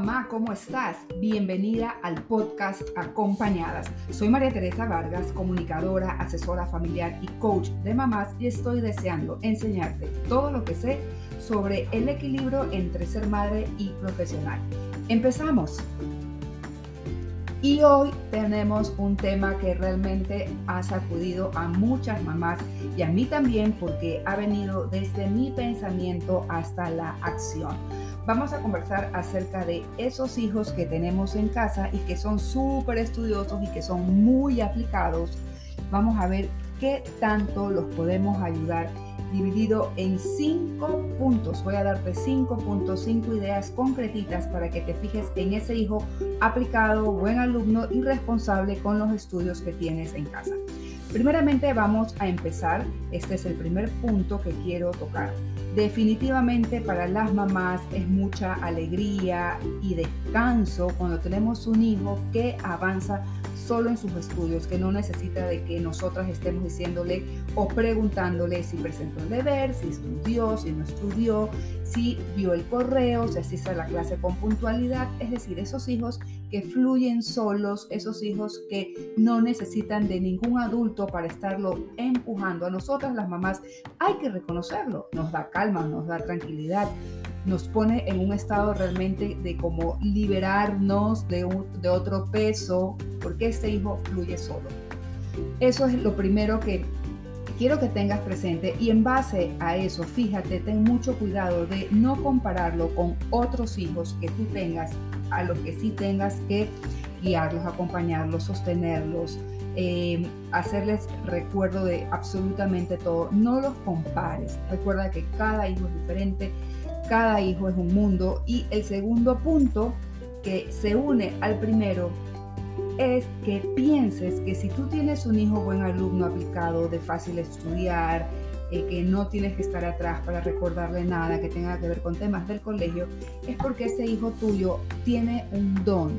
mamá, ¿cómo estás? Bienvenida al podcast Acompañadas. Soy María Teresa Vargas, comunicadora, asesora familiar y coach de mamás y estoy deseando enseñarte todo lo que sé sobre el equilibrio entre ser madre y profesional. Empezamos. Y hoy tenemos un tema que realmente ha sacudido a muchas mamás y a mí también porque ha venido desde mi pensamiento hasta la acción. Vamos a conversar acerca de esos hijos que tenemos en casa y que son súper estudiosos y que son muy aplicados. Vamos a ver qué tanto los podemos ayudar dividido en cinco puntos. Voy a darte cinco puntos, cinco ideas concretitas para que te fijes en ese hijo aplicado, buen alumno y responsable con los estudios que tienes en casa. Primeramente vamos a empezar, este es el primer punto que quiero tocar. Definitivamente para las mamás es mucha alegría y descanso cuando tenemos un hijo que avanza solo en sus estudios, que no necesita de que nosotras estemos diciéndole o preguntándole si presentó el deber, si estudió, si no estudió, si vio el correo, si asiste a la clase con puntualidad. Es decir, esos hijos que fluyen solos, esos hijos que no necesitan de ningún adulto para estarlo empujando. A nosotras las mamás hay que reconocerlo, nos da calma, nos da tranquilidad, nos pone en un estado realmente de como liberarnos de, de otro peso, porque este hijo fluye solo. Eso es lo primero que quiero que tengas presente y en base a eso, fíjate, ten mucho cuidado de no compararlo con otros hijos que tú tengas, a los que sí tengas que guiarlos, acompañarlos, sostenerlos, eh, hacerles recuerdo de absolutamente todo. No los compares. Recuerda que cada hijo es diferente, cada hijo es un mundo. Y el segundo punto que se une al primero es que pienses que si tú tienes un hijo buen alumno aplicado, de fácil estudiar, eh, que no tienes que estar atrás para recordarle nada que tenga que ver con temas del colegio, es porque ese hijo tuyo tiene un don,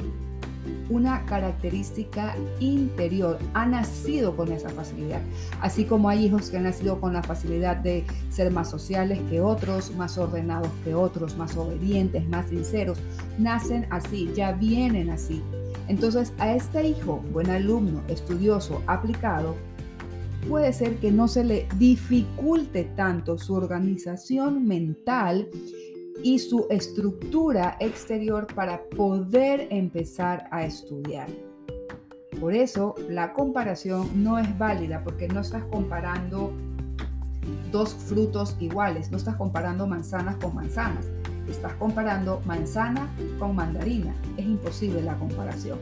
una característica interior, ha nacido con esa facilidad. Así como hay hijos que han nacido con la facilidad de ser más sociales que otros, más ordenados que otros, más obedientes, más sinceros, nacen así, ya vienen así. Entonces a este hijo, buen alumno, estudioso, aplicado, puede ser que no se le dificulte tanto su organización mental y su estructura exterior para poder empezar a estudiar. Por eso la comparación no es válida porque no estás comparando dos frutos iguales, no estás comparando manzanas con manzanas, estás comparando manzana con mandarina. Es imposible la comparación.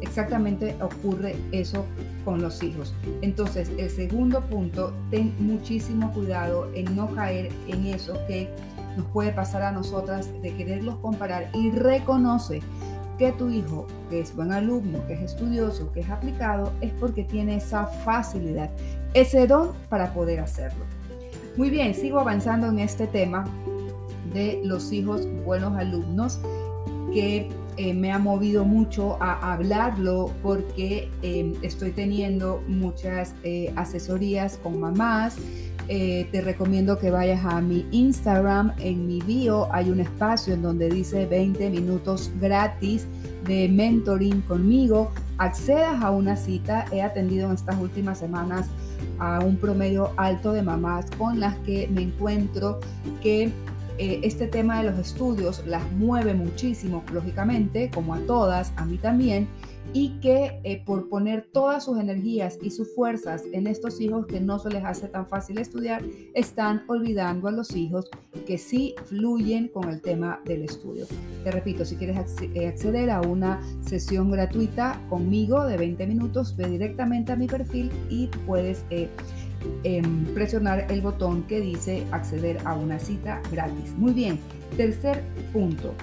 Exactamente ocurre eso con los hijos. Entonces, el segundo punto, ten muchísimo cuidado en no caer en eso que nos puede pasar a nosotras de quererlos comparar y reconoce que tu hijo, que es buen alumno, que es estudioso, que es aplicado, es porque tiene esa facilidad, ese don para poder hacerlo. Muy bien, sigo avanzando en este tema de los hijos buenos alumnos que eh, me ha movido mucho a hablarlo porque em, estoy teniendo muchas eh, asesorías con mamás. Eh, te recomiendo que vayas a mi Instagram. En mi bio hay un espacio en donde dice 20 minutos gratis de mentoring conmigo. Accedas a una cita. He atendido en estas últimas semanas a un promedio alto de mamás con las que me encuentro que eh, este tema de los estudios las mueve muchísimo, lógicamente, como a todas, a mí también, y que eh, por poner todas sus energías y sus fuerzas en estos hijos que no se les hace tan fácil estudiar, están olvidando a los hijos que sí fluyen con el tema del estudio. Te repito, si quieres eh, acceder a una sesión gratuita conmigo de 20 minutos, ve directamente a mi perfil y puedes Em, presionar el botón que dice acceder a una cita gratis. Muy bien, tercer punto.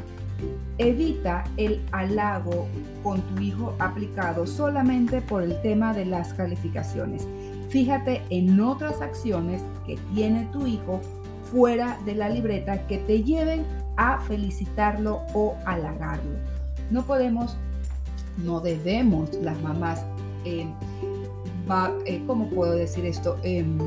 Evita el halago con tu hijo aplicado solamente por el tema de las calificaciones. Fíjate en otras acciones que tiene tu hijo fuera de la libreta que te lleven a felicitarlo o halagarlo. No podemos, no debemos las mamás eh, eh, ¿cómo puedo decir esto? Em,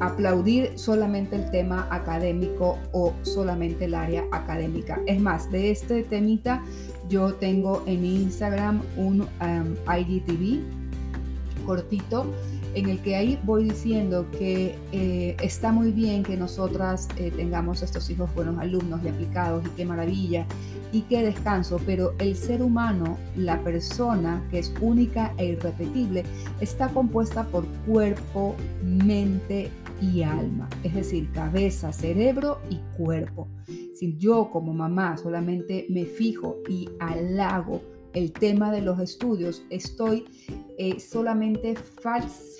aplaudir solamente el tema académico o solamente el área académica. Es más, de este temita yo tengo en Instagram un um, IGTV cortito en el que ahí voy diciendo que eh, está muy bien que nosotras eh, tengamos estos hijos buenos alumnos y aplicados y qué maravilla y qué descanso, pero el ser humano, la persona que es única e irrepetible, está compuesta por cuerpo, mente y alma, es decir, cabeza, cerebro y cuerpo. Si yo como mamá solamente me fijo y halago el tema de los estudios, estoy eh, solamente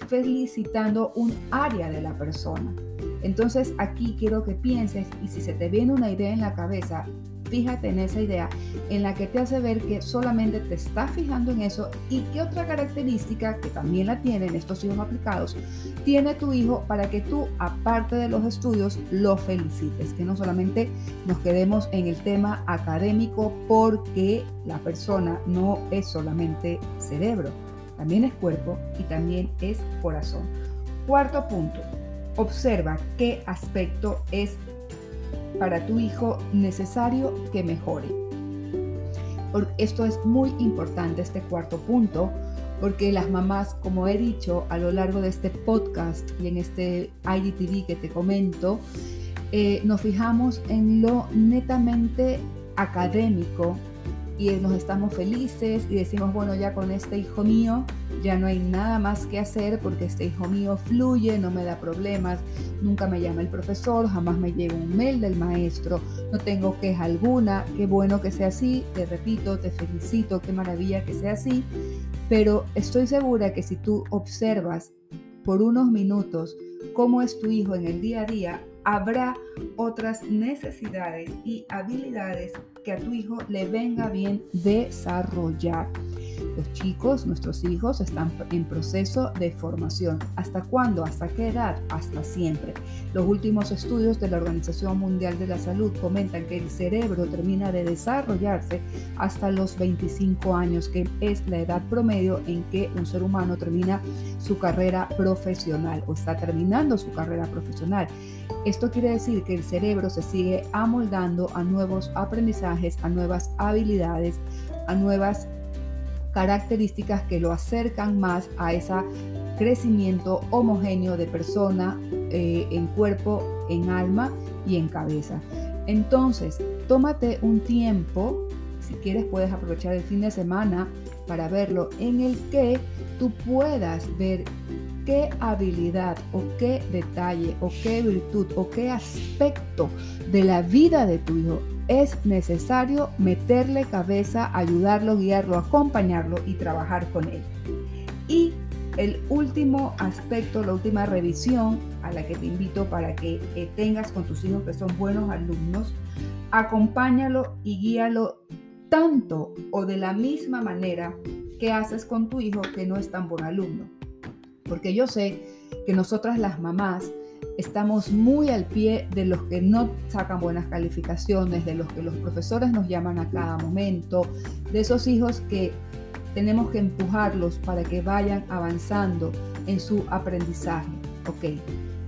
felicitando un área de la persona. Entonces aquí quiero que pienses y si se te viene una idea en la cabeza, fíjate en esa idea en la que te hace ver que solamente te estás fijando en eso y qué otra característica que también la tienen estos hijos aplicados tiene tu hijo para que tú, aparte de los estudios, lo felicites, que no solamente nos quedemos en el tema académico porque la persona no es solamente cerebro, también es cuerpo y también es corazón. Cuarto punto, observa qué aspecto es para tu hijo necesario que mejore. Esto es muy importante, este cuarto punto, porque las mamás, como he dicho a lo largo de este podcast y en este IDTV que te comento, eh, nos fijamos en lo netamente académico y nos estamos felices y decimos, bueno, ya con este hijo mío ya no hay nada más que hacer porque este hijo mío fluye, no me da problemas, nunca me llama el profesor, jamás me llega un mail del maestro, no tengo queja alguna, qué bueno que sea así, te repito, te felicito, qué maravilla que sea así, pero estoy segura que si tú observas por unos minutos cómo es tu hijo en el día a día, habrá otras necesidades y habilidades que a tu hijo le venga bien desarrollar. Los chicos, nuestros hijos, están en proceso de formación. ¿Hasta cuándo? ¿Hasta qué edad? Hasta siempre. Los últimos estudios de la Organización Mundial de la Salud comentan que el cerebro termina de desarrollarse hasta los 25 años, que es la edad promedio en que un ser humano termina su carrera profesional o está terminando su carrera profesional. Esto quiere decir que el cerebro se sigue amoldando a nuevos aprendizajes, a nuevas habilidades, a nuevas características que lo acercan más a ese crecimiento homogéneo de persona eh, en cuerpo, en alma y en cabeza. Entonces, tómate un tiempo, si quieres puedes aprovechar el fin de semana para verlo, en el que tú puedas ver qué habilidad o qué detalle o qué virtud o qué aspecto de la vida de tu hijo es necesario meterle cabeza, ayudarlo, guiarlo, acompañarlo y trabajar con él. Y el último aspecto, la última revisión a la que te invito para que eh, tengas con tus hijos que son buenos alumnos, acompáñalo y guíalo tanto o de la misma manera que haces con tu hijo que no es tan buen alumno. Porque yo sé que nosotras las mamás estamos muy al pie de los que no sacan buenas calificaciones, de los que los profesores nos llaman a cada momento, de esos hijos que tenemos que empujarlos para que vayan avanzando en su aprendizaje. Ok,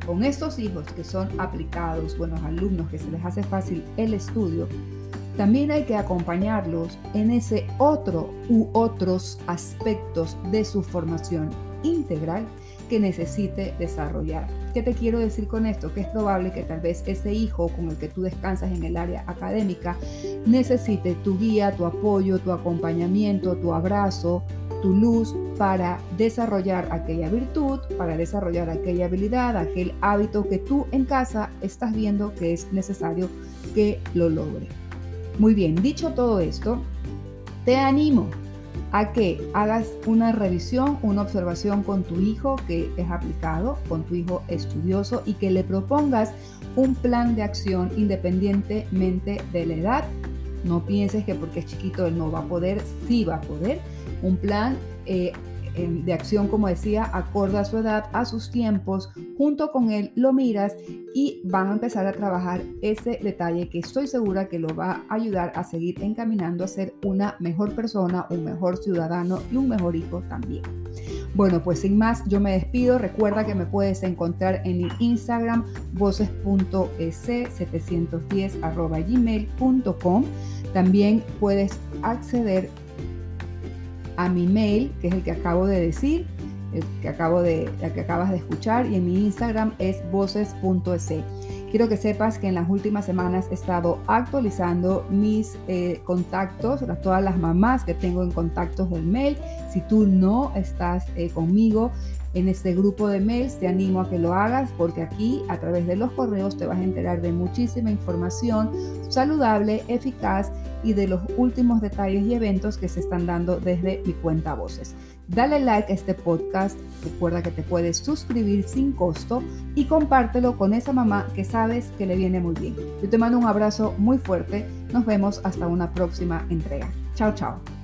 con estos hijos que son aplicados, buenos alumnos, que se les hace fácil el estudio, también hay que acompañarlos en ese otro u otros aspectos de su formación integral que necesite desarrollar. ¿Qué te quiero decir con esto? Que es probable que tal vez ese hijo con el que tú descansas en el área académica necesite tu guía, tu apoyo, tu acompañamiento, tu abrazo, tu luz para desarrollar aquella virtud, para desarrollar aquella habilidad, aquel hábito que tú en casa estás viendo que es necesario que lo logre. Muy bien, dicho todo esto, te animo a que hagas una revisión, una observación con tu hijo que es aplicado, con tu hijo estudioso y que le propongas un plan de acción independientemente de la edad. No pienses que porque es chiquito él no va a poder, sí va a poder. Un plan eh, de acción, como decía, acorde a su edad, a sus tiempos, junto con él lo miras y van a empezar a trabajar ese detalle que estoy segura que lo va a ayudar a seguir encaminando a ser una mejor persona, un mejor ciudadano y un mejor hijo también. Bueno, pues sin más, yo me despido. Recuerda que me puedes encontrar en el Instagram voces.ec710.gmail.com. También puedes acceder a mi mail, que es el que acabo de decir, el que, acabo de, el que acabas de escuchar, y en mi Instagram es voces.ec. Quiero que sepas que en las últimas semanas he estado actualizando mis eh, contactos, todas las mamás que tengo en contactos del mail. Si tú no estás eh, conmigo en este grupo de mails, te animo a que lo hagas porque aquí a través de los correos te vas a enterar de muchísima información saludable, eficaz y de los últimos detalles y eventos que se están dando desde mi cuenta Voces. Dale like a este podcast, recuerda que te puedes suscribir sin costo y compártelo con esa mamá que sabes que le viene muy bien. Yo te mando un abrazo muy fuerte, nos vemos hasta una próxima entrega. Chao, chao.